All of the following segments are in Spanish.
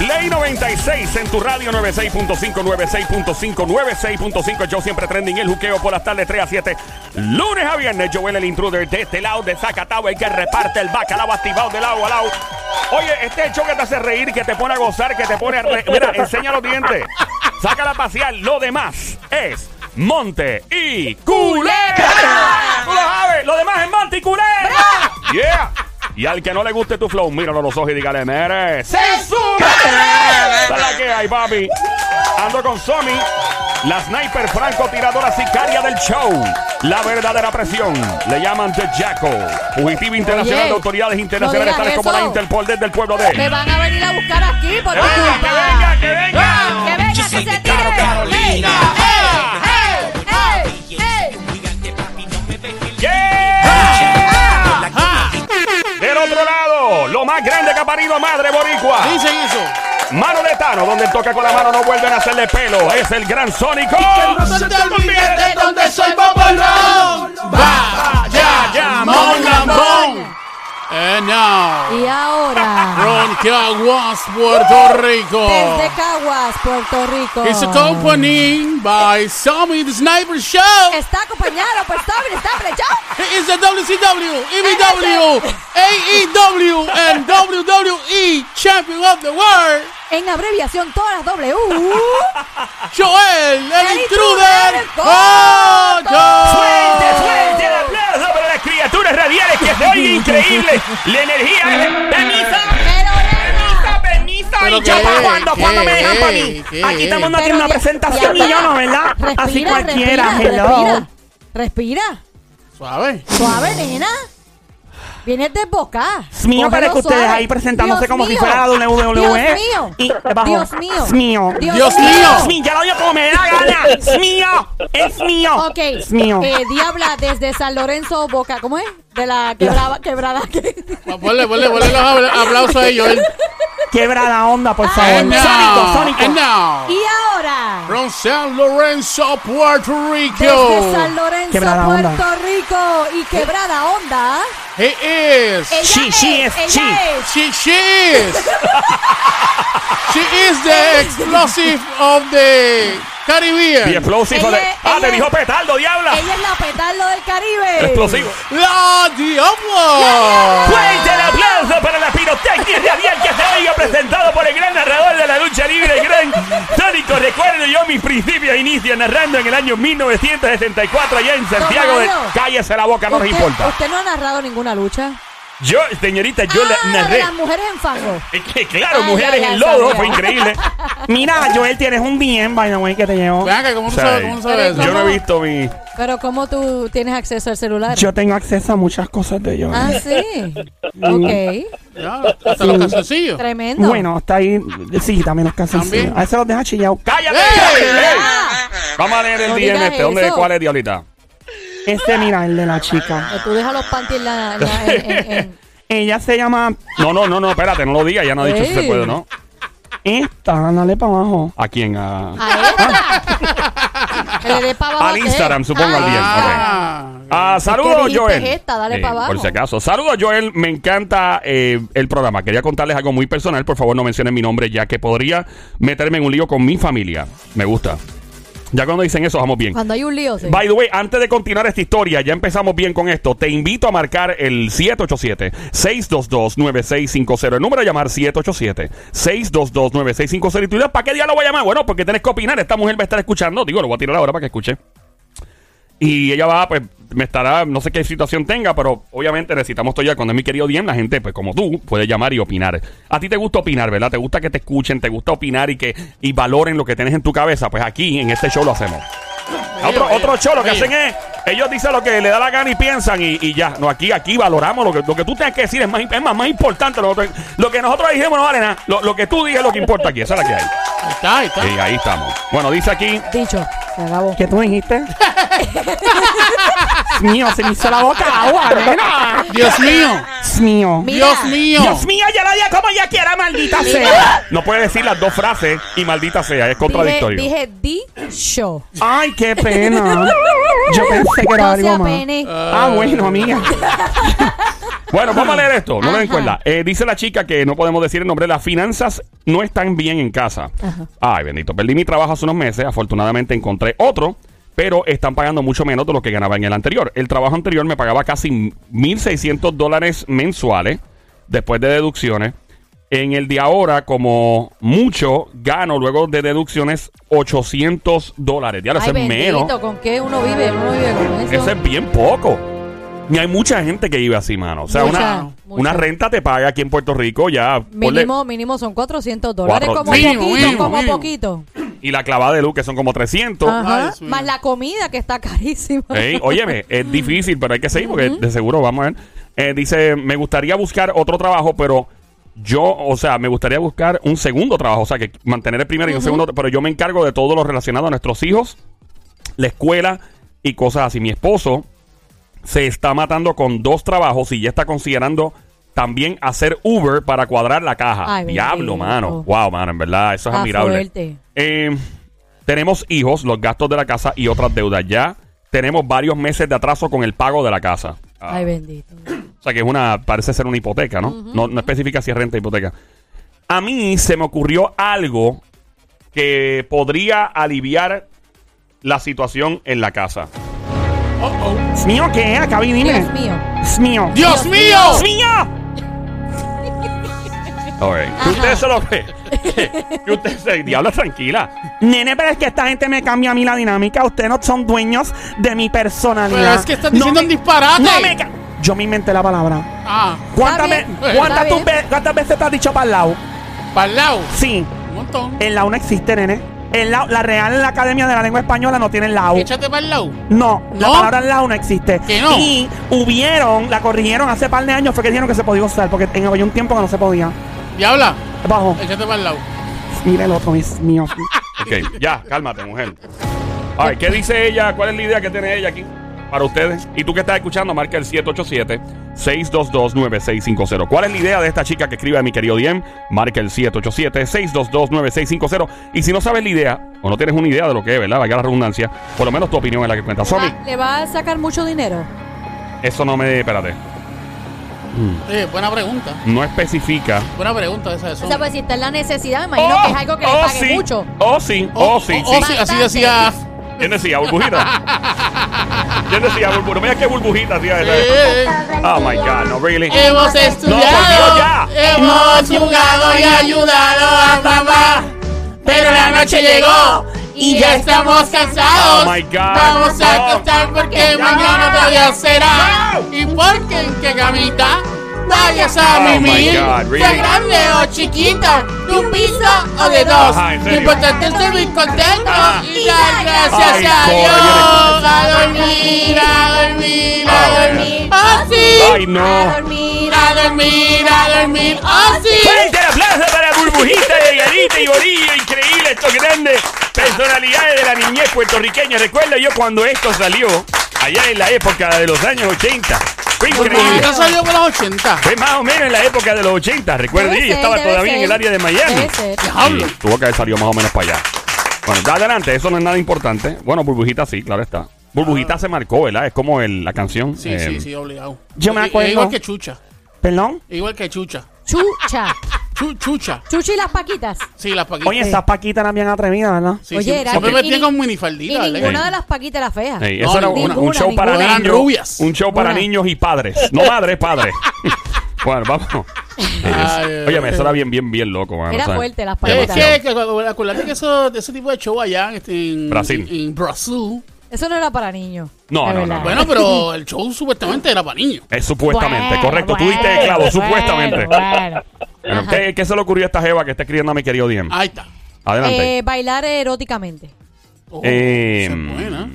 Ley 96 en tu radio 96.5, 96.5, 96.5. Yo siempre trending el juqueo por las tardes 3 a 7. Lunes a viernes, Joel el intruder de este lado de Zacatau, el que reparte el bacalao activado de lado a lado. Oye, este show que te hace reír, que te pone a gozar, que te pone a... re- Mira, enseña los dientes. Sácala a pasear. Lo demás es Monte y Culebra. Tú lo sabes. Lo demás es Monte y Culebra. Yeah. Y al que no le guste tu flow, míralo a los ojos y dígale, mere. ¡Se sube! Esa es la que hay, papi. Ando con Somi, la sniper francotiradora sicaria del show. La verdadera presión. Le llaman The Jackal. Fugitivo internacional Oye, de autoridades internacionales no tales como la. Interpol desde el pueblo Me de... van a venir a buscar aquí por ¡Que tu venga, culpa. que venga, que venga! Ah, Que venga, que se tire. Carolina. ¡Ey! ¡Ey! ¡Ey! ¡Yeah! Lo más grande que ha parido madre boricua. Dicen eso. Mano de Tano, donde toca con la mano no vuelven a hacerle pelo. Es el gran Sónico. No se te olvide de donde soy Bobolón. Va, ya, ya, mon. And now, Y ahora, Caguas, Puerto Rico. desde Caguas, Puerto Rico. It's accompanied by Sammy the Sniper Show. Está acompañado por Tommy Stample Show. It is the WCW, EBW, AEW, and WWE Champion of the World. En abreviación, todas las W. Joel, el El intruder. Fuerte, fuerte el aplauso para las criaturas radiales que se oye increíble. La energía. Permiso. Aquí Pero tiene una ya- presentación ya y yo no, ¿verdad? Respira, Así cualquiera. respira, hello. Respira. Respira. Suave. Suave, nena. Vienes desbocada. Es mío, pero que ustedes suave. ahí presentándose Dios como si mío. fuera la WWE. Dios mío. Y abajo, Dios mío. Es mío. Dios mío. Es mío, ya lo digo como me da gana. Es mío. Es mío. Ok. Es mío. Eh, Diabla desde San Lorenzo Boca. ¿Cómo es? De la quebrada. quebrada que- Ponle, ponle, ponle los aplausos a Joel. Quebra la onda, por favor. And Sónico, now, Sónico. and now, Y ahora. from San Lorenzo, Puerto Desde Rico, San Lorenzo, Quebrada Puerto onda. Rico y Quebrada Onda. he is. Ella She- es, she is, ella she. es. She, she is. she is the explosive of the Caribbean. The explosive. Ella de- es- ah, te dijo petardo, diabla. Ella es la petardo del Caribe. Explosivo. La Diablo. Fuerte el aplauso para la pirotecnia radial que se oiga presentado por el gran narrador de la lucha libre, el gran Sónico. Recuerdo yo mis principios inicio narrando en el año 1964 allá en Santiago de... Cállese la boca, no nos importa. Usted no ha narrado ninguna lucha. Yo, señorita, yo ah, la de narré. las mujeres en fango. Es que claro, Ah, mujeres ya, ya en lodo, sabía. fue increíble. Mira, Joel, tienes un bien, by the way, que te llevo. Que, ¿cómo tú sabes, cómo sabes eso? Yo no he visto mi... Pero ¿cómo tú tienes acceso al celular? Yo tengo acceso a muchas cosas de ellos. Ah, sí. Ok. Ya, hasta los calzoncillos. Tremendo. Bueno, está ahí. Sí, también los casos. También. A veces los deja chillados. ¡Cállate! ¡Ey! ¡Ey! Vamos a leer el No DM este. ¿Dónde. ¿Cuál es, diablita? Este, mira, el de la chica. que tú dejas los panties en la... en la- en- en- en- Ella se llama. No, no, no, no, espérate, no lo digas. Ya no ha dicho si se Ey. puede, ¿no? Esta, dale para abajo. ¿A quién? A... A esta. que le dé para abajo. Al ¿qué? Instagram, supongo, al DM. Ah, Ah, saludos, dijiste Joel. esta? Dale pa' abajo. Por si acaso. Saludos, Joel. Me encanta eh, el programa. Quería contarles algo muy personal. Por favor, no mencionen mi nombre, ya que podría meterme en un lío con mi familia. Me gusta. Ya cuando dicen eso, vamos bien. Cuando hay un lío, sí. By the way, antes de continuar esta historia, ya empezamos bien con esto. Te invito a marcar el 787-622-9650. El número a llamar 787-622-9650. Y tú dirás, ¿para qué día lo voy a llamar? Bueno, porque tienes que opinar. Esta mujer va a estar escuchando. Digo, lo voy a tirar ahora para que escuche. Y ella va, pues, me estará, no sé qué situación tenga, pero obviamente necesitamos todavía, cuando es mi querido Diem, la gente, pues como tú, puede llamar y opinar. A ti te gusta opinar, ¿verdad? Te gusta que te escuchen, te gusta opinar y que y valoren lo que tienes en tu cabeza. Pues aquí, en este show, lo hacemos. Otro, otro show lo que hacen es, ellos dicen lo que le da la gana y piensan y, y ya. No, aquí, aquí valoramos lo que, lo que tú tengas que decir, es más, es más, más importante. Lo, que- lo que nosotros dijimos no vale nada. Lo, lo que tú digas es lo que importa aquí. Esa es la que hay. Ahí está, ahí está. Y ahí estamos. Bueno, dice aquí, Dicho. Se acabó. ¿Qué tú dijiste? Dios mío, se me hizo la boca agua, nena. Dios mío. Dios mío. Mira. Dios mío. Dios mío, ya la diga como ella quiera, maldita sea. no puede decir las dos frases y maldita sea, es contradictorio. dije di show. Ay, qué pena. Yo pensé que era No algo más. apene. Ah, bueno, amiga. Bueno, vamos a leer esto, no me den cuenta. Eh, dice la chica que no podemos decir el nombre, las finanzas no están bien en casa. Ajá. Ay, bendito. Perdí mi trabajo hace unos meses, afortunadamente encontré otro, pero están pagando mucho menos de lo que ganaba en el anterior. El trabajo anterior me pagaba casi 1.600 dólares mensuales después de deducciones. En el de ahora, como mucho, gano luego de deducciones 800 dólares. Ya lo Ay, es menos. bendito, ¿con qué uno vive? Uno vive con eso. Eso es bien poco. Y hay mucha gente que vive así, mano. O sea, Mucha, una, mucha. una renta te paga aquí en Puerto Rico ya. ponle- Mínimo, mínimo son 400 dólares. Cuatro- Como Mínimo, poquito, mínimo, como mínimo. poquito. y la clavada de luz, que son como 300. Ajá. Ay, Dios mío. Más la comida que está carísima. Ey, óyeme, es difícil, pero hay que seguir porque de seguro vamos a ver. Eh, dice, me gustaría buscar otro trabajo, pero yo, o sea, me gustaría buscar un segundo trabajo, o sea, que mantener el primero y un segundo, pero yo me encargo de todo lo relacionado a nuestros hijos, la escuela y cosas así. Mi esposo se está matando con dos trabajos y ya está considerando también hacer Uber para cuadrar la caja. Ay, Diablo, mano. Wow, mano, en verdad, eso es admirable. Eh, tenemos hijos, los gastos de la casa y otras deudas. Ya tenemos varios meses de atraso con el pago de la casa. Ah, Ay, bendito. o sea que es una, parece ser una hipoteca, ¿no? no, no especifica si es renta o hipoteca. A mí se me ocurrió algo que podría aliviar la situación en la casa. Oh, oh. ¿Es mío qué? Acá vi, dime. Dios mío. Es mío. ¡Dios mío! ¡Es mío! Okay. Que usted se lo ve. que usted se. Diablo, tranquila. Nene, pero es que esta gente me cambia a mí la dinámica. Ustedes no son dueños de mi personalidad. Pero es que estás No diciendo me- un disparate. No me ca- Yo me inventé la palabra. Ah, ¿Cuántas, Está ve- bien, está cuántas tú bien. ve- cuántas veces te has dicho para el lado? para el lado. Sí. Un montón. El lado no existe, nene. El lao- la Real la Academia de la Lengua Española no tiene el lado. Échate para el lado. No, la palabra lado no existe. ¿Que no? Y hubieron, la corrigieron hace par de años, fue que dijeron que se podía usar, porque en había un tiempo que no se podía. Diabla, Bajo. échate para el lado. Mira el otro, es mío. Ok, ya, cálmate, mujer. Ay, ¿qué dice ella? ¿Cuál es la idea que tiene ella aquí para ustedes? Y tú que estás escuchando, marca el 787-622-9650. ¿Cuál es la idea de esta chica que escribe a mi querido Diem? Marca el 787-622-9650. Y si no sabes la idea, o no tienes una idea de lo que es, ¿verdad? Vaya la redundancia, por lo menos tu opinión es la que cuenta. Somi, ¿Le va a sacar mucho dinero? eso no me. Espérate. Eh, buena pregunta. No especifica. Buena pregunta esa de O sea, pues si está en la necesidad, me imagino Oh, que es algo que le oh, pague sí. mucho. Oh, sí. Oh, sí, oh, sí. sí, así decía. ¿Quién decía? ¿Burbujita? ¿Quién decía? Burbujita. Mira qué burbujita hacía esa. Eh, Oh my God, no, really. Hemos No, por estudiado, ya. hemos jugado y ayudado a mamá. Pero la noche llegó y ya estamos cansados. Oh my God. Vamos a No. acostar porque mañana todavía será. No. Y porque en qué camita vayas a Oh mimir. Really? Sea grande o chiquita, de un piso o de dos. Ajá, ¿en Lo serio? importante es ser muy contento Ajá. y dar gracias Ay, a. Dios. A dormir, a dormir, a dormir. ¡Oh, sí! Ay, no. A dormir. A dormir, a dormir, oh sí. Fuerte el aplauso para Burbujita de Yanita y Borillo. Increíble estos grandes personalidades de la niñez puertorriqueña. Recuerdo yo cuando esto salió, allá en la época de los años 80. Fue increíble. ¿No salió por los 80? Fue más o menos en la época de los 80. Recuerdo, Debe y estaba todavía en el área de Miami. Diablo. Sí, tuvo que haber salido más o menos para allá. Bueno, ya adelante, eso no es nada importante. Bueno, Burbujita sí, claro está. Burbujita se marcó, ¿verdad? Es como el- la canción. Sí, eh, sí, sí, obligado. Yo me acuerdo. Igual que Chucha. ¿Perdón? Igual que Chucha. Chucha. Chu- chucha. Chuchi y las paquitas. Sí, las paquitas. Oye, esas paquitas eran bien atrevidas, ¿verdad? Sí, Oye, sí, era- siempre metían y- con Y minifaldita, ¿verdad? ninguna de las paquitas era fea. Ey, No, eso era una- ninguna, un show para ninguna. Eran niños. rubias. Un show para Una. niños y padres. No madres, padres. bueno, vamos. Ay, Oye, ay, eso era bien, bien, bien loco, mano. Era sea, fuerte las Es paquitas. Demasiado. que, que- acuérdate que eso, de ese tipo de show allá en, este, en Brasil. En, en Brasil. Eso no era para niños. No, no, no. Bueno, pero el show supuestamente era para niños. Es supuestamente, Bueno, correcto. Tú diste bueno, clavo, bueno, supuestamente. bueno. ¿qué, qué se le ocurrió a esta jeva que está escribiendo a mi querido Diem? Ahí está. Adelante. Eh, bailar eróticamente. Oh, Eh, esa es buena.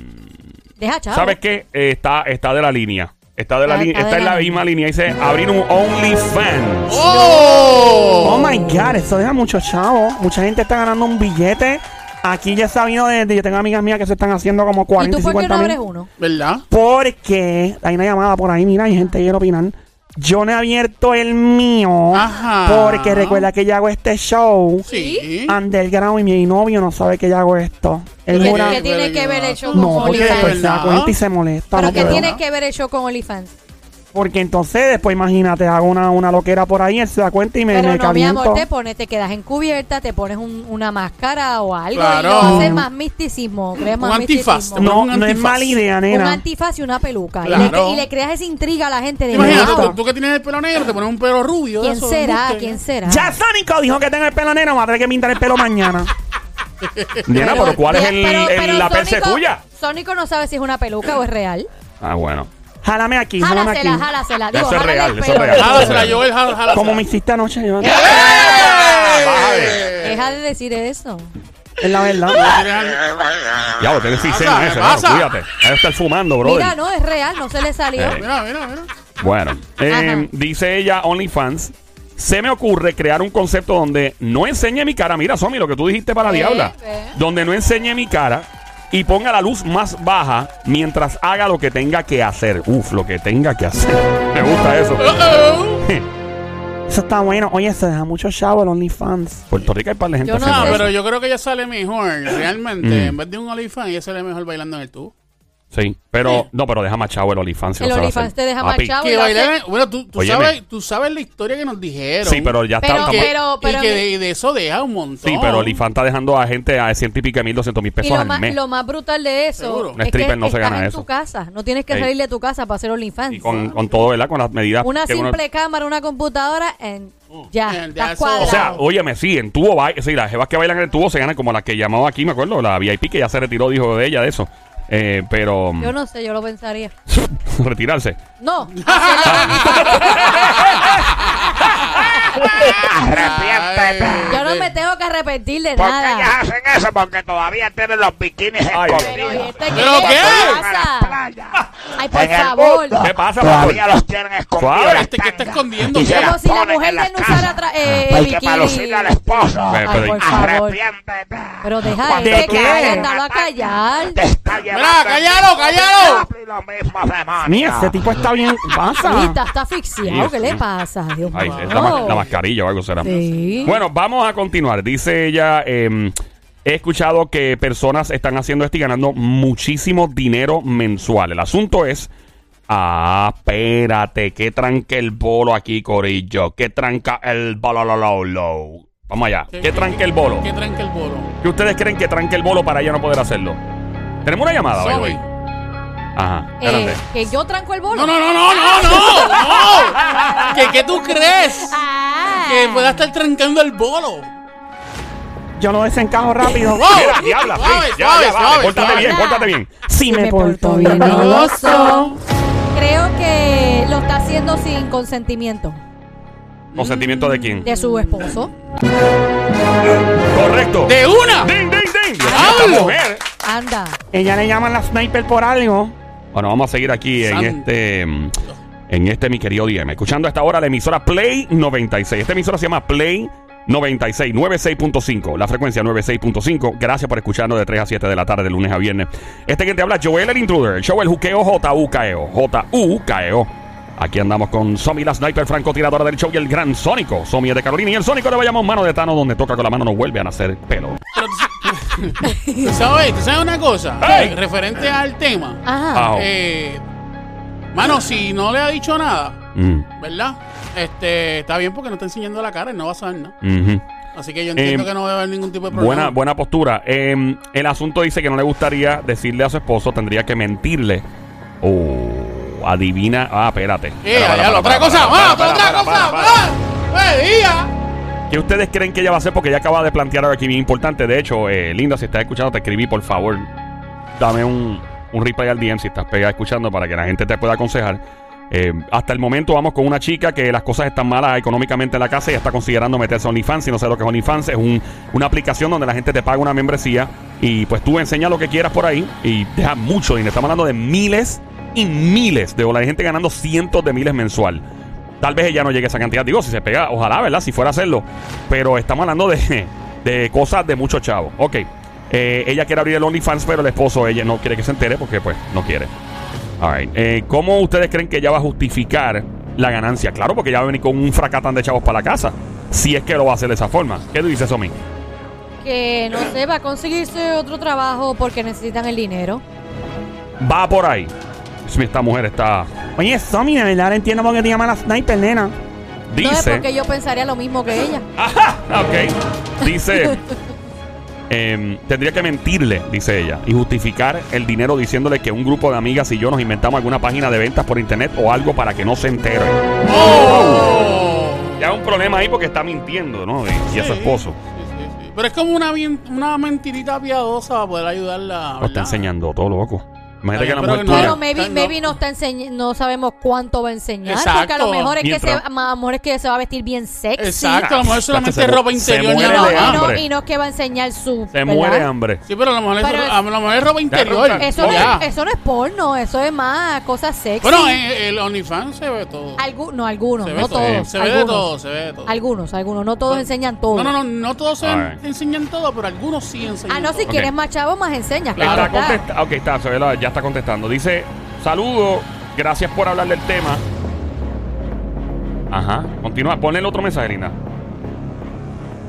Deja chavo. ¿Sabes qué? Eh, está, está de la línea. Está de la Está- línea. está Está de en la la línea. misma línea. Dice abrir un OnlyFans. ¡Oh! Oh my god, eso deja mucho chavo. Mucha gente está ganando un billete. Aquí ya he sabido de, de- yo tengo amigas mías que se están haciendo como ¿Y 40 tú y por qué 50 no mil. abres uno? ¿Verdad? Porque hay una llamada por ahí, mira, hay gente que quiere opinar. Yo no he abierto el mío Ajá. porque recuerda que yo hago este show Sí. underground y mi novio no sabe que yo hago esto. Él ¿Qué, jura- qué tiene que ver el show No, con porque ¿verdad? después se da cuenta y se molesta. ¿Pero no qué puedo. tiene que ver el show con OnlyFans? Porque entonces después imagínate, hago una, una loquera por ahí, él se da cuenta y me, Pero me no, mi caliento. amor, te pones, te quedas encubierta, te pones un- una máscara o algo Claro. y lo haces más misticismo. Creas más Un antifaz, misticismo. no, un no es antifaz. mala idea, Un nena. antifaz y una peluca. Y Claro. le, y le creas esa intriga a la gente de Imagínate, "Mira, tú, tú que tienes el pelo negro, te pones un pelo rubio. ¿Quién eso será? embuste. ¿Quién será? Ya Sónico dijo que tengo el pelo negro, voy a tener que pintar el pelo mañana. Nena, pero ¿cuál es Mira, el, pero- el- pero la perse? Sónico no sabe si es una peluca o es real. Ah, bueno. Jálame aquí, jálame aquí. Jálasela, jálasela. Digo, Eso es jálale real, el eso es pelo. real. Jálasela, Joel, jala- jálasela. Como me hiciste anoche, yo. ¡Eh! Deja de decir eso. Es la verdad. Ya, lo tienes pasa? ¿Qué ese, pasa? no, cuídate. Debe estar fumando, brother. Mira, no, es real, no se le salió. Eh. Mira, mira, mira. Bueno, eh, dice ella, OnlyFans. Se me ocurre crear un concepto donde no enseñe mi cara. Mira, Somi, lo que tú dijiste para Ve, Diabla. ve. Donde no enseñe mi cara y ponga la luz más baja mientras haga lo que tenga que hacer. Uf, lo que tenga que hacer. Me gusta eso. Eso está bueno. Oye, se deja mucho chavo el OnlyFans. Puerto Rico hay par de gente Yo no haciendo eso. pero yo creo que ella sale mejor, realmente. Mm. En vez de un OnlyFans, ella sale mejor bailando en el tubo. Sí, pero no, pero deja más chavo el OnlyFans. El OnlyFans te deja chavo. Que Bueno, tú, tú Óyeme. sabes, tú sabes la historia que nos dijeron. Sí, pero ya Pero- está. que, pero- pero- y que de, de eso deja un montón. Sí, pero OnlyFans está dejando a gente a ciento y pico mil, doscientos mil Y pesos lo al más, mes. lo más brutal de eso Seguro. Un es stripper que no se estás gana en eso. tu casa. No tienes que Ey. salir de tu casa para hacer OnlyFans. Y con, con todo, ¿verdad? Con las medidas. Una que uno- simple cámara, una computadora, en, ya, And estás that's cuadrado. O sea, óyeme, sí, en tubo, ba- sí, las jevas que bailan en el tubo se ganan como la que llamaba aquí, me acuerdo, la VIP que ya se retiró, dijo de ella de eso. Eh, pero yo no sé, yo lo pensaría. retirarse. No, Arrepiéntete. Arrepentir de Porque ellas nada. hacen eso porque todavía tienen los bikinis Ay, Pero, ¿y escondidos. este qué? ¿Pero qué? ¿Qué pasa? Ay, por En favor. mundo, ¿Qué pasa, Todavía los tienen escondidos. Este que está escondiendo. Y se Como si la mujer de no usara eh, bikini. para lucirle al esposo. Ay, por. Arrepiéntete. Pero deja Cuando este que andalo a callar. Te está llevando Mira, cállalo, cállalo. Mira, ese tipo está bien. Pasa. está, está asfixiado. ¿Qué le pasa? Dios mío. es la, ma- la mascarilla o algo será. Sí. Bueno, vamos a continuar. Dice ella, eh, he escuchado que personas están haciendo esto y ganando muchísimo dinero mensual. El asunto es, ah, espérate, que tranque el bolo aquí, Corillo. Que tranca el bolo, lo, lo, lo. Vamos allá. Que tranque el bolo. ¿Qué tranque el bolo? ¿Qué ustedes creen que tranque el bolo para ella no poder hacerlo? Tenemos una llamada. Sobe. Ajá, Eh, espérate. que yo tranco el bolo. No, no, no, no, no, no, no. ¿Qué, ¿Qué tú crees? Ah. Que pueda estar trancando el bolo. Yo lo desencajo rápido. Wow. Mira, diabla, Suave, please, ya, suave, ya, vale, suave, pórtate bien, pórtate bien. Si me porto bien. Goloso. Creo que lo está haciendo sin consentimiento ¿Consentimiento de quién? de su esposo. Correcto. ¡De una! ¡Ding, ding, ding! ¡Diablo! esta mujer. Anda. Ella le llaman la sniper por algo. Bueno, vamos a seguir aquí en este en este mi querido DM. Escuchando a esta hora la emisora Play 96. Esta emisora se llama Play 96, 96.5. La frecuencia 96.5. Gracias por escucharnos de 3 a 7 de la tarde, de lunes a viernes. Este que te habla, Joel el Intruder. El show El Juqueo J-U-K-E-O. J-U-K-E-O. Aquí andamos con Somi, la sniper francotiradora del show y el gran Sónico. Somi es de Carolina y el Sónico le vayamos mano de Tano, donde toca con la mano no vuelve a nacer pelo. Tú, ¿tú sabes, tú sabes una cosa. Eh, referente al tema. Ajá. Ah, Eh, mano, si no le ha dicho nada, Mm, ¿verdad? Este, está bien porque no está enseñando la cara y no va a saber nada. ujú. Así que yo entiendo Eh, que no va a haber ningún tipo de problema. Buena, buena postura. Eh, el asunto dice que no le gustaría decirle a su esposo, tendría que mentirle. Oh, adivina. Ah, espérate. Eh, Espera, ya, espera, la otra espera, cosa, espera, más, espera, otra espera, cosa, espera, espera. más. ¡Eh, día! ¿Qué ustedes creen que ella va a hacer? Porque ella acaba de plantear algo aquí bien importante. De hecho, eh, Linda, si estás escuchando, te escribí, por favor. Dame un, un replay al DM si estás pegada escuchando para que la gente te pueda aconsejar. Eh, hasta el momento vamos con una chica que las cosas están malas económicamente en la casa y está considerando meterse a OnlyFans. Si no sé lo que es OnlyFans, es un- una aplicación donde la gente te paga una membresía y pues tú enseñas lo que quieras por ahí y deja mucho dinero. Estamos hablando de miles y miles de dólares. Hay gente ganando cientos de miles mensual. Tal vez ella no llegue a esa cantidad. Digo, si se pega, ojalá, ¿verdad? Si fuera a hacerlo. Pero estamos hablando de, de cosas de muchos chavos. Ok. Eh, ella quiere abrir el OnlyFans, pero el esposo, ella no quiere que se entere porque, pues, no quiere. Alright. Eh, ¿Cómo ustedes creen que ella va a justificar la ganancia? Claro, porque ella va a venir con un fracatán de chavos para la casa. Si es que lo va a hacer de esa forma. ¿Qué tú dices, Somi? Que no sé, va a conseguirse otro trabajo porque necesitan el dinero. Va por ahí. Esta mujer está Oye, Somi, de verdad no entiendo por qué te llaman la sniper, nena. No es Dice. porque yo pensaría lo mismo que ella. Ajá, ok. Dice. em, tendría que mentirle, dice ella, y justificar el dinero diciéndole que un grupo de amigas y yo nos inventamos alguna página de ventas por internet o algo para que no se entere. ¡Oh! Ya hay un problema ahí porque está mintiendo, ¿no? Y, y a su Sí, esposo. sí, sí, sí. Pero es como una, una mentirita piadosa para poder ayudarla. Lo está enseñando todo loco. Imagínate que la mujer pero tuya. Pero maybe, no. maybe no está enseñando, no sabemos cuánto va a enseñar. Exacto. Porque a lo mejor es que se, Mientras- a lo mejor es que se va a vestir bien sexy. Exacto, a lo mejor solamente se mu- ropa se interior. Y muere no, de y, no, hambre. y no es que va a enseñar su. Se ¿verdad? muere de hambre. Sí, pero a lo mejor, Pero es, es- a lo mejor es ropa interior. Eso, no Ya. es, eso no es porno, eso es más cosas sexy. Bueno, en el OnlyFans se ve todo. Algu- no, algunos, se ve no todo. todos. Se ve de algunos. todo, se ve de todo. Algunos, algunos, no todos enseñan todo. No, no, no, no todos se Alright. enseñan todo, pero algunos sí enseñan Ah, no, si todo. quieres más chavo, más enseñas. Claro, está. contesta- ok, está, se ve la- ya está contestando. Dice, saludo, gracias por hablar del tema. Ajá, continúa, ponle el otro mensaje, Linda.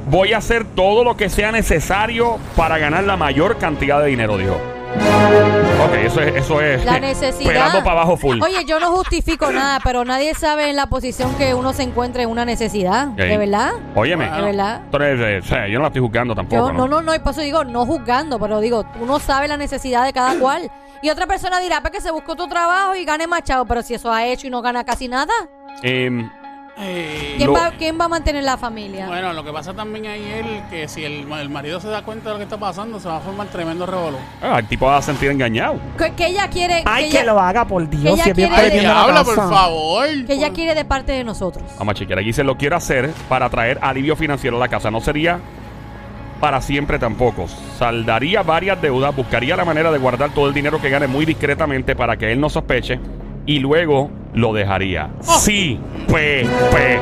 Voy a hacer todo lo que sea necesario para ganar la mayor cantidad de dinero, dijo. Ok, eso es, eso es La necesidad. pelando para abajo full. Oye, yo no justifico nada, pero nadie sabe en la posición que uno se encuentra en una necesidad. ¿De verdad? Óyeme, ¿De verdad? entonces, eh, o sea, yo no la estoy juzgando tampoco, Yo, no, no, no, y por eso digo, no juzgando, pero digo, uno sabe la necesidad de cada cual. Y otra persona dirá, pues que se buscó otro trabajo y gane más chavo, pero si eso ha hecho y no gana casi nada, Em, Eh, ¿quién, Lo- va, ¿quién va a mantener la familia? Bueno, lo que pasa también ahí es que si el, el marido se da cuenta de lo que está pasando, se va a formar tremendo revolú. ah, el tipo va a sentir engañado. que, que ella quiere, Ay, que que ella, lo haga, por Dios. ella Si es bien quiere- perdiendo la habla, por casa. favor. que ella quiere de parte de nosotros. Vamos a chequear. Aquí se lo quiero hacer para traer alivio financiero a la casa. No sería para siempre tampoco. Saldaría varias deudas, buscaría la manera de guardar todo el dinero que gane muy discretamente para que él no sospeche y luego lo dejaría. Sí, pe, pe.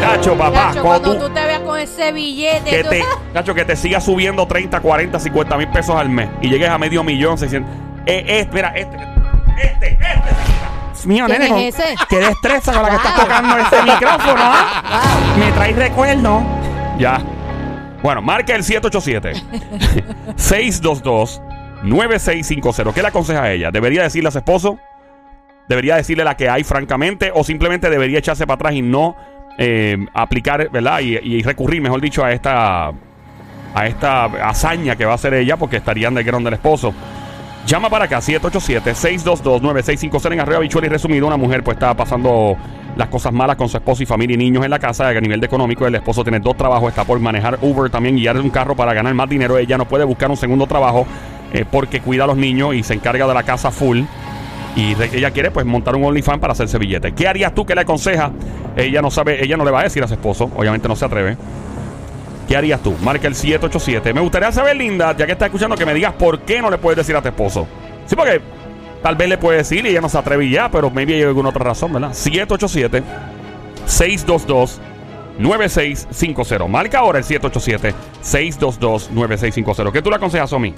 Cacho, papá, cuando tú- te veas con ese billete, que tú- te, Cacho, que te siga subiendo 30, 40, 50 mil pesos al mes y llegues a medio millón, 600. Eh, eh, mira, este, este, este. Mío, ¿Quién nene, es ese? qué destreza con la que estás tocando ese micrófono. ¿ah? Me traes recuerdo. Ya. Bueno, marca el 787-622-9650. ¿Qué le aconseja a ella? ¿Debería decirle a su esposo? ¿Debería decirle la que hay francamente? ¿O simplemente debería echarse para atrás y no eh, aplicar, ¿verdad? Y, y recurrir, mejor dicho, a esta, a esta hazaña que va a hacer ella porque estarían del grano del esposo. Llama para acá, 787-622-9650 en Arroyo Bichuela y resumido. Una mujer pues está pasando las cosas malas con su esposo y familia y niños en la casa. A nivel de económico, el esposo tiene dos trabajos, está por manejar Uber también, guiar un carro para ganar más dinero. Ella no puede buscar un segundo trabajo eh, porque cuida a los niños y se encarga de la casa full. Y ella quiere pues montar un OnlyFans para hacerse billete. ¿Qué harías tú que le aconseja? Ella no sabe, ella no le va a decir a su esposo, obviamente no se atreve. ¿Qué harías tú? Marca el 787. Me gustaría saber, Linda, ya que estás escuchando, que me digas por qué no le puedes decir a tu esposo. Sí, porque tal vez le puedes decir y ella no se atreve ya, pero maybe hay alguna otra razón, ¿verdad? 787-622-9650. Marca ahora el 787-622-9650. ¿Qué tú le aconsejas a mí?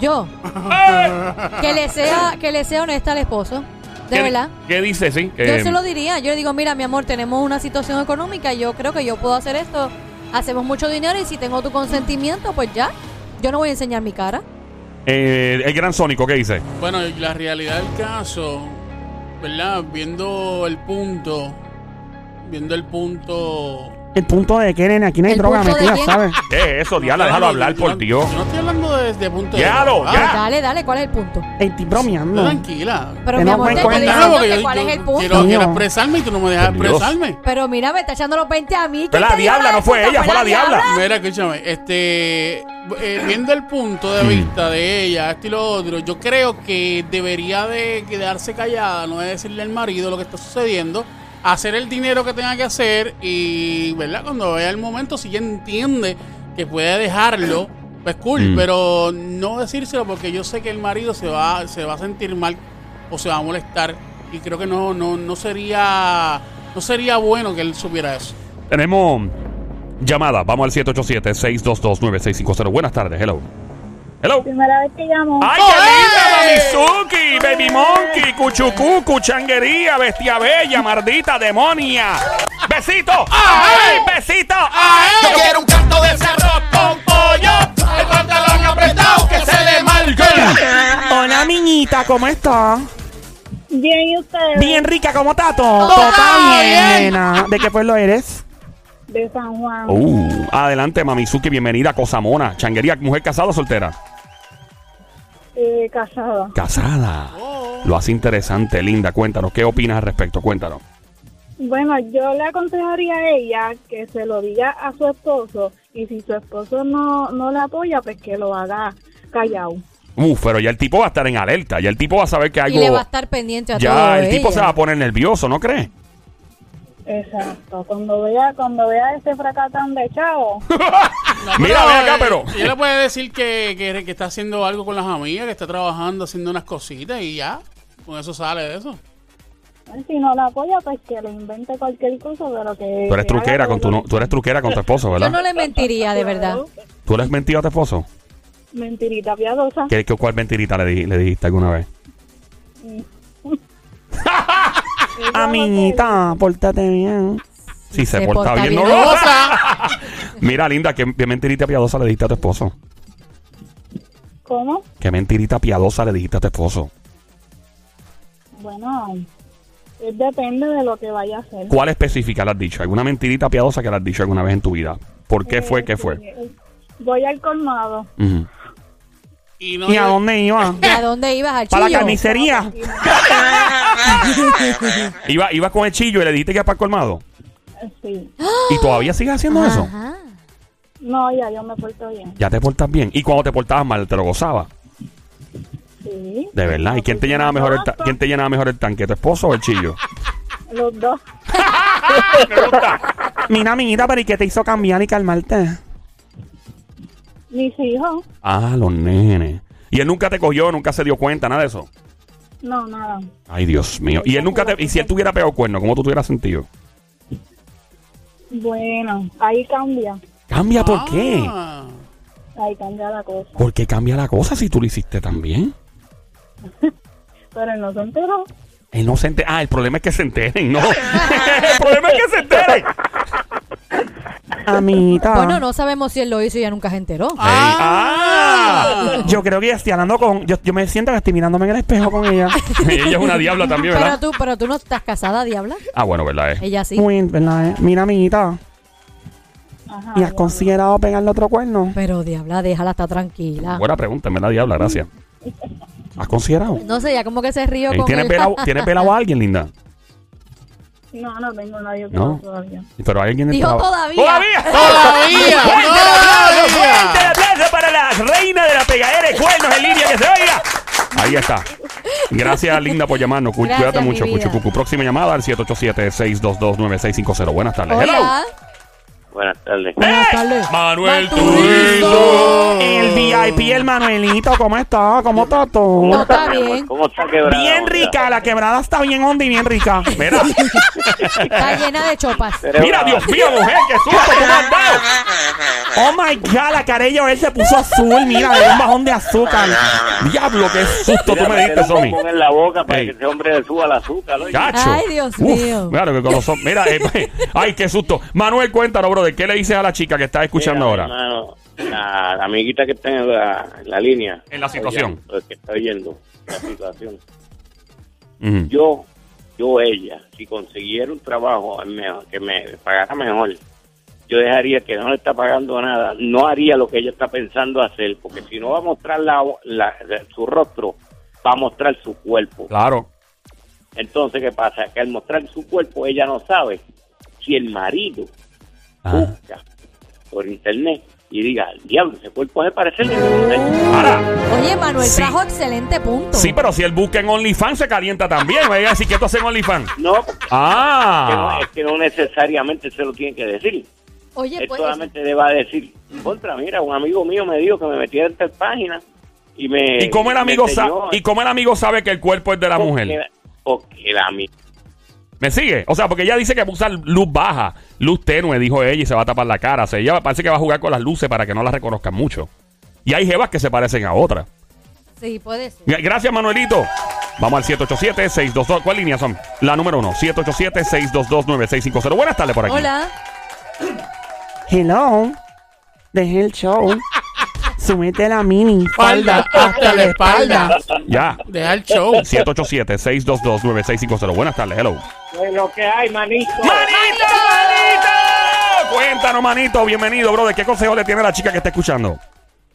Yo, que le sea, que le sea honesta al esposo. De ¿Qué, verdad. ¿Qué dice, sí? Yo Eh, se lo diría. Yo le digo, mira, mi amor, tenemos una situación económica. Yo creo que yo puedo hacer esto. Hacemos mucho dinero y si tengo tu consentimiento, pues ya. Yo no voy a enseñar mi cara. Eh, el gran Sónico, ¿qué dice? Bueno, la realidad del caso, ¿verdad? Viendo el punto, viendo el punto... El punto de que, nene, aquí no hay ¿El droga punto de metida, quién? ¿sabes? ¿Qué es eso? Diabla, déjalo hablar, yo por no- Dios. Yo no estoy hablando desde punto de... Diablo, ya. Dale, dale, ¿cuál es el punto? Estoy bromeando. Tranquila. Pero Que mi no amor, me te estoy diciendo porque que yo- cuál es el punto. Quiero, expresarme y tú no me dejas Por Dios. expresarme. Pero mira, me está echando los 20 a mí. ¿Quién Pero la te diabla no fue ella, fue la diabla. Mira, escúchame, este, eh, viendo el punto de vista de ella, esto y lo otro, yo creo que debería de quedarse callada, no de decirle al marido lo que está sucediendo, hacer el dinero que tenga que hacer y, ¿verdad? Cuando vea el momento, si ella entiende que puede dejarlo, pues cool, Mm. pero no decírselo porque yo sé que el marido se va, se va a sentir mal o se va a molestar y creo que no, no, no sería, no sería bueno que él supiera eso. Tenemos llamada. Vamos al 787-622-9650. Buenas tardes. Hello. Hello. Primera vez que llamo. ¡Ay, qué linda, Mamizuki! Baby Monkey, Cuchucucu, Changuería, Bestia Bella, Mardita, Demonia. ¡Besito! ¡Ay, besito! Yo quiero un canto de ese arroz con pollo, el pantalón apretado que se le marque. Hola, niñita, ¿cómo estás? Bien, ¿y ustedes? Bien rica, ¿cómo está bien, bien. nena. ¿De qué pueblo eres? De San Juan. Uh, adelante, Mamizuki, bienvenida a Cosamona. Changuería, mujer casada o soltera. Eh, casada. Casada. Lo hace interesante, linda. Cuéntanos, ¿qué opinas al respecto? Cuéntanos. Bueno, yo le aconsejaría a ella que se lo diga a su esposo y si su esposo no, no le apoya, pues que lo haga callado. Uf, pero ya el tipo va a estar en alerta. Ya el tipo va a saber que algo. Y le va a estar pendiente a todo ya el tipo ella. se va a poner nervioso, ¿no crees? Exacto. Cuando vea, cuando vea ese fracatán de chavo, No, Mira, ven acá, pero- Ella le puede decir que, que, que está haciendo algo con las amigas, que está trabajando, haciendo unas cositas y ya. Con eso sale de eso. si no le apoya, pues que le invente cualquier cosa de lo que... Tú eres que truquera con tu, no- tú eres truquera con tu esposo, Yo ¿verdad? no le mentiría, de verdad. ¿Tú le has mentido a tu esposo? Mentirita piadosa. ¿Qué, qué- cuál mentirita le, di- le dijiste alguna vez? Amiguita, pórtate bien. Si se, Se porta, porta bien, bien. no lo goza. Mira, linda, ¿qué, qué mentirita piadosa le dijiste a tu esposo? ¿Cómo? ¿Qué mentirita piadosa le dijiste a tu esposo? Bueno, es depende de lo que vaya a hacer. ¿Cuál específica le has dicho? ¿Alguna mentirita piadosa que le has dicho alguna vez en tu vida? ¿Por qué fue? ¿Qué fue? Eh, Voy al colmado. Ujú. Y no ¿Y a dónde iba? ¿Y a dónde ibas, al ¿Para la chillo? carnicería? Iba, iba con el chillo y le dijiste que iba para el colmado. Sí. ¿Y todavía sigues haciendo eso? No, ya yo me porto bien. Ya te portas bien. ¿Y cuando te portabas mal, te lo gozaba? Sí. De verdad. ¿Y quién te llenaba mejor el, ta- quién te llenaba mejor el tanque? ¿Tu esposo o el chillo? Los dos. Mira, amiguita, pero ¿y qué te hizo cambiar y calmarte? Mis hijos. Ah, los nenes. ¿Y él nunca te cogió, nunca se dio cuenta, nada de eso? No, nada. Ay, Dios mío. ¿Y él nunca te... ¿Y si él tuviera pegado cuerno, cómo tú te hubieras sentido? Bueno, ahí cambia. ¿Cambia por qué? Ah. Ahí cambia la cosa. ¿Por qué cambia la cosa si tú lo hiciste también? Pero él no se enteró. Él no se enter- Ah, el problema es que se enteren, no. el problema es que se enteren. Amiguita. Bueno, no sabemos si él lo hizo y ya nunca se enteró. Ah. Yo creo que estoy hablando con. Yo, yo me siento que estoy mirándome en el espejo con ella. Ella es una diabla también, Pero ¿verdad? tú, pero tú no estás casada, diabla. Ah, bueno, ¿verdad? eh. Ella sí. Muy ¿verdad? eh? Mira, amiguita. Ajá. ¿Y has considerado pegarle otro cuerno? Pero diabla, déjala, está tranquila. Buena pregunta, en verdad, diabla, gracias. ¿Has considerado? No sé, ya como que se río con ¿Tienes él. pelado, ¿Tienes pelado a alguien, linda? No, no tengo nadie que No. todavía. Pero hay alguien en Dijo trabajo. todavía. ¡Todavía! ¡Todavía! ¡Fuerte el aplauso! ¡Fuerte el ¡Todavía! aplauso para la reina de la pegadera de cuernos en línea que se oiga! Ahí está. Gracias, linda, por llamarnos. Gracias, Cuídate mucho, vida. Cuchu Cucu. Próxima llamada al 787-622-9650. Buenas tardes. Hello. Buenas tardes. Buenas ¡Eh! tardes. Manuel Turizo. El VIP, el Manuelito, ¿cómo está? ¿Cómo está todo? No, está bien. ¿Cómo está quebrada? Bien rica, la quebrada está bien honda y bien rica. Mira, Está llena de chopas. mira, Dios mío, mujer, qué susto tú me has dado. Oh my god, la carella él se puso azul, mira, de un bajón de azúcar. Diablo, qué susto tú me diste, Somi. Con en la boca para Ey. que ese hombre le suba el azúcar. oye. Chacho. Ay, Dios Uf, mío. Claro que con los ojos- Mira, eh, ay, qué susto. Manuel, cuéntanos, bro, ¿de qué le dices a la chica que está escuchando Mira, ahora? hermano, la, la amiguita que está en la, en la línea. En la situación. Oyendo, que está oyendo la situación. Yo, yo, ella, si consiguiera un trabajo mejor, que me pagara mejor, yo dejaría que no le está pagando nada. No haría lo que ella está pensando hacer, porque si no va a mostrar la, la- su rostro, va a mostrar su cuerpo. Claro. Entonces, ¿qué pasa? Que al mostrar su cuerpo, ella no sabe si el marido. Busca por internet y diga, diablo, ese cuerpo se parece al de mi mujer". Ahora, Oye, Manuel Sí. trajo excelente punto. sí, pero si él busca en OnlyFans se calienta también. Diga decir que esto hace en OnlyFans. No, porque que no, Ah. es que no necesariamente se lo tiene que decir. Oye, Él pues. solamente le va a decir, contra, mira, un amigo mío me dijo que me metiera en tal página y me... ¿Y cómo el me amigo enseñó-? ¿Y cómo el amigo sabe que el cuerpo es de la porque- mujer? Porque el amigo... ¿Me sigue? O sea, porque ella dice que usa luz baja, luz tenue, dijo ella, y se va a tapar la cara. O sea, ella parece que va a jugar con las luces para que no las reconozcan mucho. Y hay jevas que se parecen a otras. Sí, puede ser. Gra- Gracias, Manuelito. Vamos al 787-622. ¿Cuál línea son? La número uno. 787-622-9650. Buenas tardes por aquí. Hola. Hello. Dejé el show. Súbete la mini Falda hasta la espalda. Ya. Deja el show. 787-622-9650. Buenas tardes, hello. Lo que hay, manito. ¡Manito, manito! Cuéntanos, manito. Bienvenido, brother. ¿Qué consejo le tiene a la chica que está escuchando?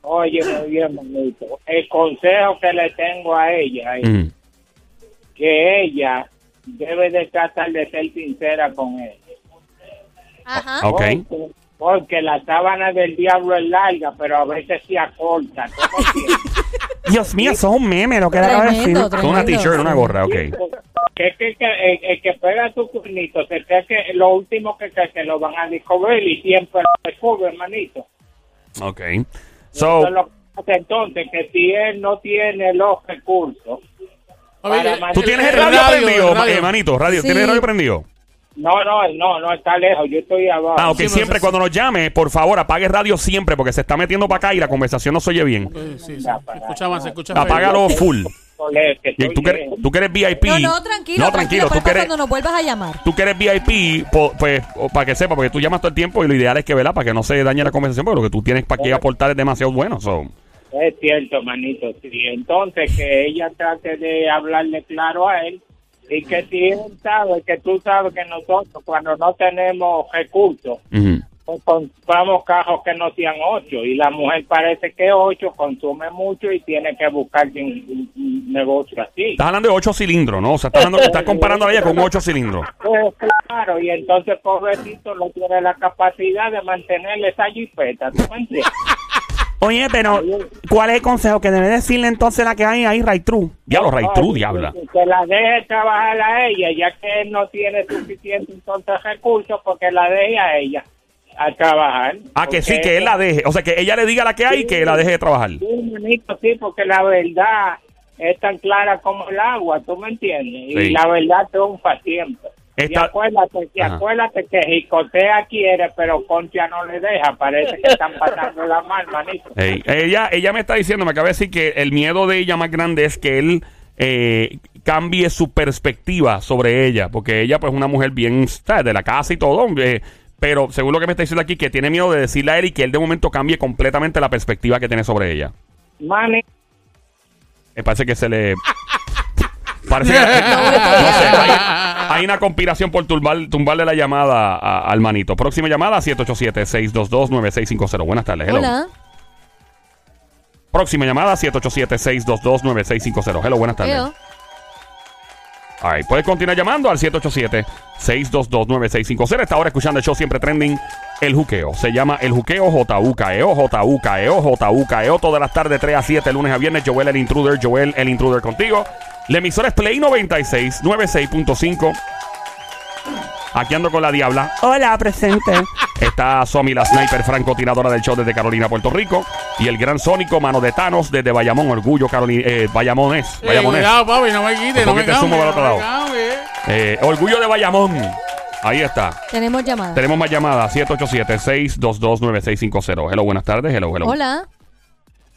Oye, muy bien, manito. El consejo que le tengo a ella es Mm. que ella debe de tratar de ser sincera con él. Ajá. Ok. Porque, porque la sábana del diablo es larga, pero a veces se acorta. Dios mío, eso es un meme lo que de decir. Con una t-shirt, una gorra, ok. Que es que, que el, el que pega tu cuernito se cree que lo último que cree que lo van a descubrir y siempre lo descubre, hermanito. Ok. So, entonces, que si él no tiene los recursos, Oye, Para ¿tú tienes el radio, radio, prendido, el radio. eh, manito? Radio. ¿Tienes el radio prendido? No, no, no, no está lejos, yo estoy abajo. Ah, ok. Sí, siempre cuando nos llame, por favor, apague el radio siempre porque se está metiendo para acá y la conversación no se oye bien. Sí, sí, sí. Se escucha. Apágalo full. Y tú que, tú que eres VIP. No, no, tranquilo, No, tranquilo. tranquilo. Tú pero que eres, cuando nos vuelvas a llamar. tú que eres VIP, po- pues, o para que sepa, porque tú llamas todo el tiempo y lo ideal es que, ¿verdad? Para que no se dañe la conversación, porque lo que tú tienes para que aportar es demasiado bueno. So. Es cierto, manito, sí. Entonces, que ella trate de hablarle claro a él y que si él sabe que tú sabes que nosotros cuando no tenemos recursos, pues compramos carros que no sean ocho y la mujer parece que ocho consume mucho y tiene que buscar un, negocio así. Estás hablando de 8 cilindros, ¿no? O sea, estás, hablando, estás comparando a ella con 8 cilindros. Pues claro, y entonces pobrecito no tiene la capacidad de mantener esa jipeta, ¿tú me entiendes? Oye, pero ¿cuál es el consejo que debe decirle entonces la que hay ahí, Right True? Diablo, Ray True, diabla. Que, la deje trabajar a ella, ya que él no tiene suficiente entonces recursos, porque la deje a ella a trabajar. Ah, que sí, que él la deje. O sea, que ella le diga la que hay y que la deje de trabajar. Sí, manito, sí, porque la verdad es tan clara como el agua, ¿tú me entiendes? Sí. Y la verdad triunfa siempre. Y acuérdate, y acuérdate que Jicotea quiere, pero Concha no le deja. Parece que están pasando la mal, manito. Ey, ella, ella me está diciendo, me acaba de decir que el miedo de ella más grande es que él eh, cambie su perspectiva sobre ella, porque ella pues es una mujer bien ¿sabes? de la casa y todo, eh, pero según lo que me está diciendo aquí, que tiene miedo de decirle a él y que él de momento cambie completamente la perspectiva que tiene sobre ella. Mani, Me parece que se le... Parece que... no sé, hay, hay una conspiración por tumbar, tumbarle la llamada a- al manito. Próxima llamada, 787-622-9650. Buenas tardes. Hello. Hola. Próxima llamada, 787-622-9650. Hello, buenas tardes. All right, puedes continuar llamando al 787-622-9650. Está ahora escuchando el show siempre trending, El Juqueo. Se llama El Juqueo JUKEO, JUKEO, JUKEO. Todas las tardes, 3 a 7, lunes a viernes. Joel el Intruder, Joel el Intruder contigo. La emisora es Play 96, 96.5. Aquí ando con la Diabla. Hola, presente. Está Somi, la sniper francotiradora del show desde Carolina, Puerto Rico. Y el gran sónico, mano de Thanos, desde Bayamón, Orgullo, Carolina, eh, Bayamones. Eh, Bayamones. cuidado, papi, no me quites, no me poquito de zumo cambies, para el otro no me cambies. Eh, Orgullo de Bayamón. Ahí está. Tenemos llamada. Tenemos más llamadas. 787-622-9650. Hello, buenas tardes. Hello, hello. Hola.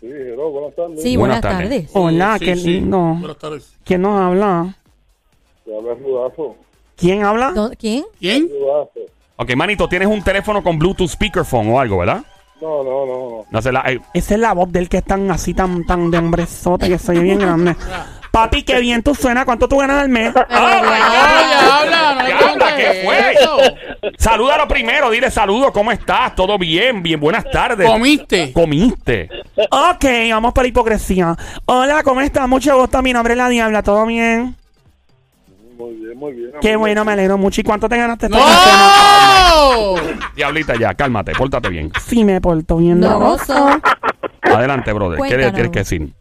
Sí, hello, buenas tardes. Sí, Buenas buenas, tardes. tardes. Hola, Sí, qué sí. lindo. Buenas tardes. ¿Quién nos habla? Te habla Rudazo. ¿Quién habla? ¿Dó- ¿Quién? ¿Quién? Ok, manito, tienes un teléfono con Bluetooth speakerphone o algo, ¿verdad? No, no, no, no. No sé, la, eh, Esa es la voz del que es tan así, tan, tan de hombrezote que soy bien grande. Papi, qué bien tú suenas. ¿Cuánto tú ganas al mes? ¡Oh, God! habla, no le Diabla, preguntes ¿qué fue? eso. Salúdalo primero, dile saludos, ¿cómo estás? ¿Todo bien? Bien, buenas tardes. ¿Comiste? ¿Comiste? Ok, vamos por hipocresía. Hola, ¿cómo estás? Mucho gusto. Mi nombre es La Diabla. ¿Todo bien? Muy bien, muy bien. Qué bueno, me alegro mucho. ¿Y cuánto te ganaste esta ¡No! Diablita, ya, cálmate, pórtate bien. Sí, me porto bien. No, baboso. oso. Adelante, brother. ¿Qué Cuéntanos. tienes que decir?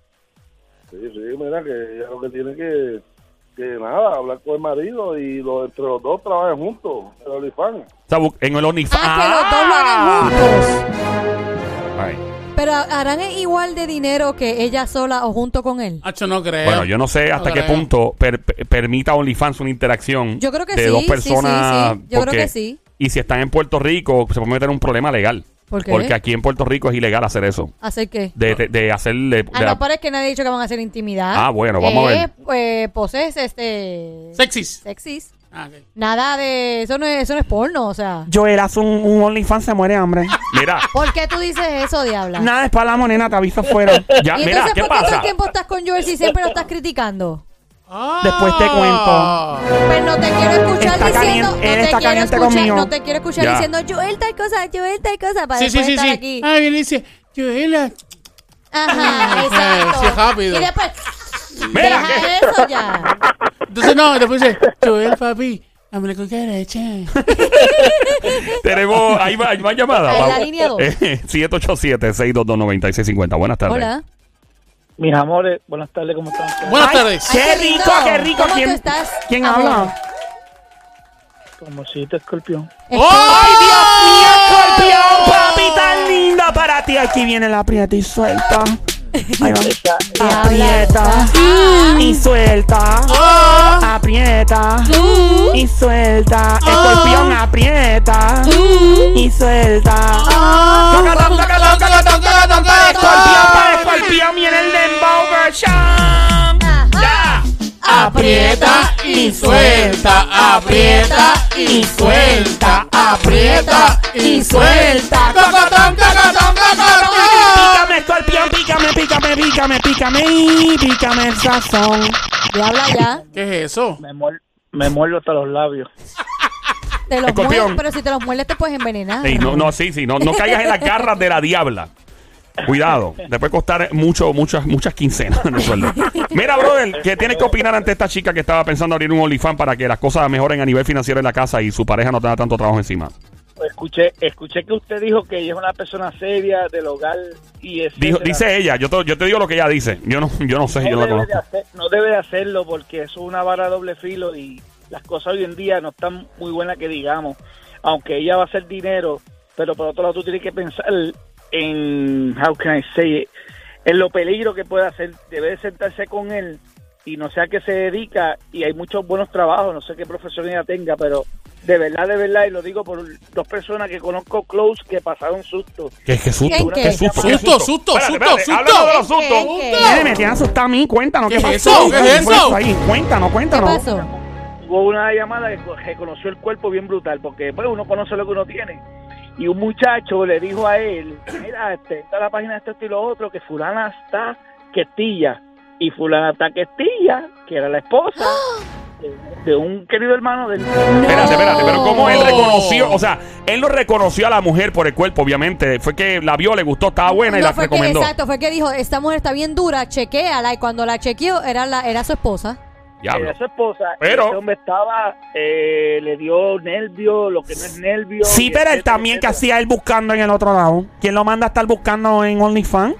Sí, sí, mira que ella lo que tiene que, que nada, hablar con el marido y lo, entre los dos trabajen juntos, el OnlyFans. O sea, bu- en el OnlyFans. Ah, que los dos lo hagan juntos. Ay. Pero harán igual de dinero que ella sola o junto con él. Hacho, no creo. Bueno, yo no sé hasta No qué creo. punto per- per- permita OnlyFans una interacción Yo creo que de sí, dos sí, personas. sí, sí. Yo creo porque- que sí. Y si están en Puerto Rico, se puede meter en un problema legal. ¿Por qué? Porque aquí en Puerto Rico es ilegal hacer eso. ¿Hacer qué? De, de, de hacerle. Ah, de- no, pero es que nadie ha dicho que van a hacer intimidad. Ah, bueno, vamos a ver. Eh, Pues, poses, este... Sexys. Sexys. Ah. Nada de. Eso no es, eso no es porno, o sea. Joel hace un, un OnlyFans, se muere de hambre. Mira, ¿Por qué tú dices eso, diabla? Nada, es para la monena, te aviso fuera. ya, ¿Y mira, entonces ¿qué por qué todo pasa? el tiempo estás con Joel si siempre lo estás criticando? Después te cuento. Pues no te quiero escuchar Está diciendo. caliente- no te está quiero caliente escuchar, conmigo. No te quiero escuchar Ya. diciendo Joel tal cosa, Joel tal cosa, para Sí, sí, después sí, estar sí. aquí. Ah, viene y dice, Joela. Ajá, exacto. sí, rápido. Y después. Mira, deja que- eso ya. Entonces, no, después dice, Joel, papi, dame con derecha. Tenemos, ahí va, ahí va llamada. En la línea dos. Eh, 787-622-9650. Buenas tardes. Hola. Mis amores, buenas tardes, ¿cómo están? Buenas Ay, tardes. Qué rico, qué rico. ¿Cómo ¿Quién- tú estás? ¿Quién habla? Como si te escorpión. ¡Oh! ¡Ay, Dios mío, escorpión! Papi, tan linda para ti. Aquí viene la aprieta y suelta. Ahí va. Aprieta. Y suelta. Aprieta. Y suelta. Escorpión, aprieta. Y suelta. Para escorpión, para escorpión viene el dembow version. ¡Ya! Aprieta y suelta, aprieta y suelta, aprieta y suelta. Pícame, pícame, pícame, pícame, el sazón. Diabla ya. ¿Qué es eso? Me, muer- me muerdo hasta los labios. Te los Escorpión. muerdes, pero si te los muerdes te puedes envenenar. No, no, sí, sí, no, no caigas en las garras de la diabla. Cuidado, te puede costar mucho, muchas, muchas quincenas en el sueldo. Mira, brother, ¿qué tienes que opinar ante esta chica que estaba pensando abrir un OnlyFans para que las cosas mejoren a nivel financiero en la casa y su pareja no tenga tanto trabajo encima? Escuché, escuché que usted dijo que ella es una persona seria del hogar y es Dijo, dice ella, yo te, yo te digo lo que ella dice. Yo no, yo no sé, yo no la debe de conozco. hacer- no debe de hacerlo porque eso es una vara doble filo y las cosas hoy en día no están muy buenas que digamos. Aunque ella va a hacer dinero, pero por otro lado tú tienes que pensar en, how can I say it, en lo peligro que puede hacer. Debe de sentarse con él y no sé a qué se dedica y hay muchos buenos trabajos, no sé qué profesión ella tenga, pero de verdad, de verdad, y lo digo por dos personas que conozco close que pasaron susto. ¿Qué, qué susto? ¿En qué? ¿Qué susto? ¿Qué Susto, susto, Espérate, susto, espérate, susto. háblame de los ¿En qué? sustos. ¿En qué? Nene, me tiene asustado a mí. Cuéntanos. ¿Qué ¿Qué, es pasó? eso? ¿Qué es eso? ahí? Cuéntanos, ¿Qué cuéntanos. pasó? hubo una llamada que co- reconoció el cuerpo bien brutal, porque pues uno conoce lo que uno tiene. Y un muchacho le dijo a él, mira, está la página de esto esto y lo otro, que fulana está questilla. Y fulana está questilla, que era la esposa de, un querido hermano del... Espérate, espérate, pero ¿cómo él No. reconoció? O sea, él no reconoció a la mujer por el cuerpo, obviamente. Fue que la vio, le gustó, estaba buena y No, la fue que, recomendó. exacto, fue que dijo, esta mujer está bien dura, chequéala. Y cuando la chequeó, era, la, era su esposa. Diablo. Era su esposa. Pero- Ese hombre estaba, eh, le dio nervio, lo que no es nervio. Sí, y pero él etcétera, también que etcétera. hacía él buscando en el otro lado. ¿Quién lo manda a estar buscando en OnlyFans?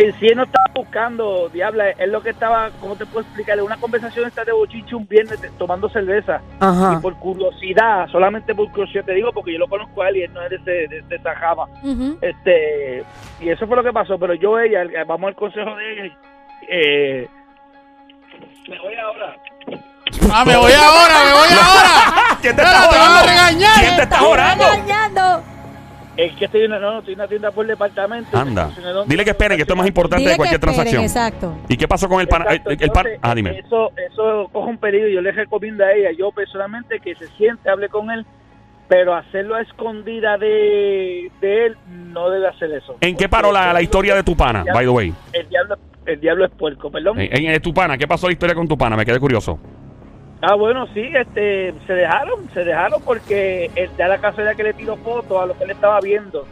En sí no estaba buscando, diabla, es lo que estaba, ¿cómo te puedo explicar? Una conversación esta de bochiche un viernes tomando cerveza. Ajá. Y por curiosidad, solamente por curiosidad te digo, porque yo lo conozco a él y él no es de, ese- de, de esa java. Ujú. Este, y eso fue lo que pasó, pero yo, ella, vamos al consejo de ella. Eh, me voy ahora. Ah, me voy ahora, me voy ahora. ¿Quién te está orando? ¿Quién te está ¡Está orando? Es que estoy en una, no, no, estoy en una tienda por departamento. Anda. Entonces, ¿de dónde- Dile que esperen, que esto es más importante Dile de que cualquier esperen, transacción. exacto. ¿Y qué pasó con el pan? Exacto, El, el pan entonces, ah, dime. Eso, eso coge un peligro. Yo le recomiendo a ella, yo personalmente, que se siente, hable con él, pero hacerlo a escondida de, de él, no debe hacer eso. ¿En qué paró la, la historia de tu pana, by the way? El diablo, el diablo es puerco, perdón. En, en tu pana, ¿qué pasó la historia con tu pana? Me quedé curioso. Ah, bueno, sí, este, se dejaron, se dejaron porque él da la casualidad que le tiró fotos a lo que él estaba viendo.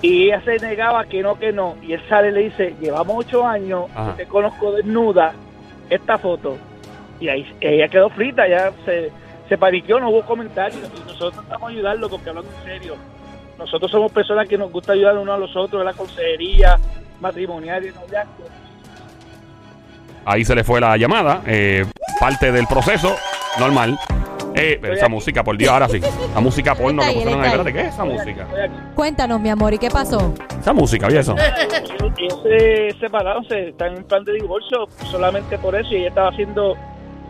Y ella se negaba que no, que no. Y él sale y le dice, llevamos ocho años, Ajá. te conozco desnuda, esta foto. Y ahí ella quedó frita, ya se, se paniqueó, no hubo comentarios. Y nosotros tratamos de ayudarlo porque hablando en serio. Nosotros somos personas que nos gusta ayudar uno a los otros en la consejería matrimonial y noviazgo. Ahí se le fue la llamada. eh, parte del proceso, normal. Eh, pero esa música, por Dios, ahora sí. La música porno ahí, pusieron ahí. Espérate, ¿qué es esa música? Cuéntanos, mi amor, ¿y qué pasó? Esa música, ¿y eso? ellos, se separaron, se están en plan de divorcio solamente por eso y ella estaba haciendo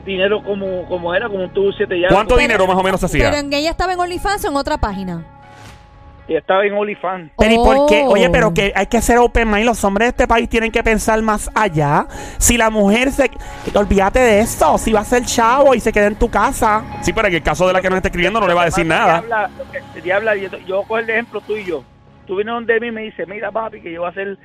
dinero como, como era, como un tubo siete llaves. ¿Cuánto dinero más o menos se Pero hacía? en ella estaba en OnlyFans o en otra página. Ella estaba en OnlyFans. Pero ¿y por qué? Oh. Oye, pero que hay que ser open mind. Los hombres de este país tienen que pensar más allá. Si la mujer se... Olvídate de esto. Si va a ser chavo y se queda en tu casa. Sí, pero en el caso de la que nos está escribiendo no le va a decir nada. Diabla, diabla, yo, yo voy a coger el ejemplo tú y yo. Tú vienes donde mí y me dices, mira papi, que yo voy a hacer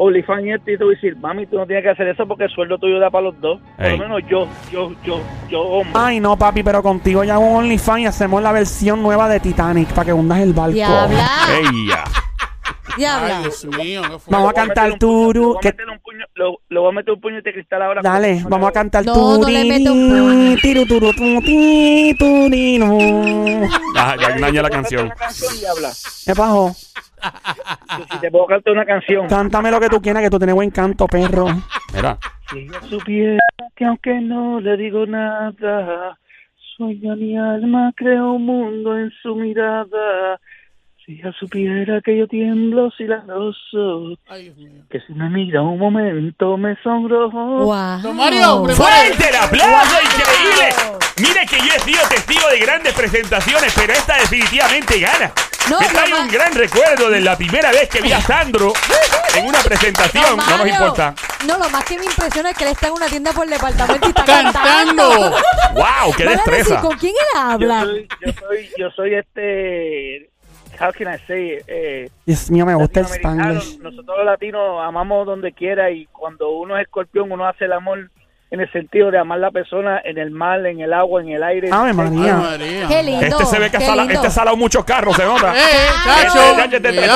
OnlyFans y esto y te voy a decir, mami, tú no tienes que hacer eso porque el sueldo tuyo da para los dos. Por Ey. lo menos yo, yo, yo, yo, hombre. Ay, no, papi, pero contigo ya hago un OnlyFans y hacemos la versión nueva de Titanic para que hundas el barco. Diabla. Ey, ya. Diabla. Ay, Dios mío, ¿qué fue? Vamos a Le voy cantar meter un puño- turu, que- le voy a meter un puño de cristal ahora. Dale, con- vamos a cantar No, no le meto un turi, tiru, turu, tu, ti, turino. Ah, ya la canción. Si te puedo cantar una canción. Cántame lo que tú quieras, que tú tienes buen canto, perro. Mira. Si ella supiera que aunque no le digo nada, sueña mi alma, creo un mundo en su mirada. Si ella supiera que yo tiemblo si la rozo, que si me mira un momento me sonrojo. Wow. Don Mario, ¡Fuerte el aplauso! ¡Increíble! Mire que yo he sido testigo de grandes presentaciones, pero esta definitivamente gana. No, Me trae un gran recuerdo de la primera vez que vi a Sandro en una presentación. No nos importa. No, lo más que me impresiona es que él está en una tienda por departamento y está Cantando. cantando. ¡Wow! ¡Qué Van a decir, destreza! ¿Con quién él Yo habla? soy, yo soy, yo soy este, how can I say, it? eh, Dios mío, me gusta el. Spanglish. Nosotros los latinos amamos donde quiera y cuando uno es escorpión uno hace el amor en el sentido de amar a la persona en el mar, en el agua, en el aire. Ave Ay, María. María. Qué lindo. Este se ve que ha qué sala- lindo. este ha salado muchos carros, se nota. ¡Eh, chacho! este- este-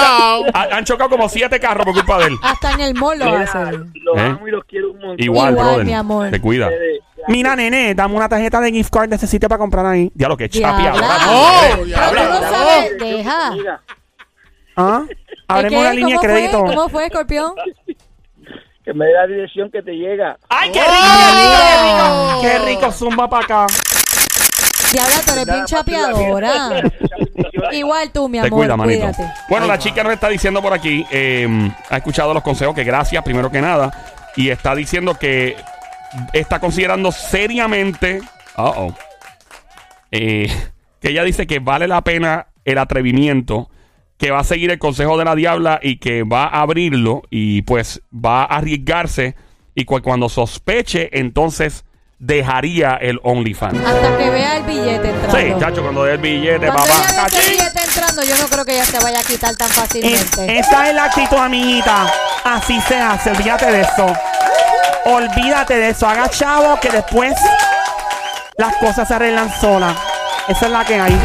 Han chocado como siete carros por culpa de él. Hasta en el mall lo Mira, hace. los ¿Eh? amo y los quiero un montón. Igual, Igual, brother. mi amor. Te cuida. Mira, nene, dame una tarjeta de gift card de ese sitio para comprar ahí. Diablo, que Diabla. chapeadora. tú No, sabes, la deja. ¿Ah? Abremos una línea de ¿Cómo fue? crédito. ¿Cómo fue, escorpión? Que me dé la dirección que te llega. ¡Ay, qué ¡Oh! rico! Qué rico, zumba para acá. Diabla, tú eres bien chapeadora. Igual tú, mi Te amor, cuida, manito. cuídate. Bueno, la chica nos está diciendo por aquí, eh, ha escuchado los consejos, que gracias, primero que nada, y está diciendo que está considerando seriamente, uh-oh, eh, que ella dice que vale la pena el atrevimiento, que va a seguir el consejo de la diabla y que va a abrirlo y pues va a arriesgarse y cu- cuando sospeche, entonces dejaría el OnlyFans. Hasta que vea el billete entrando. Sí, chacho, cuando dé el billete, Cuando papá. ella vea ese ¡cachín! billete entrando, yo no creo que ella se vaya a quitar tan Es- fácilmente. esa es la actitud, amiguita. Así se hace. Olvídate de eso. Olvídate de eso. Haga chavo que después las cosas se arreglan solas. Esa es la que hay.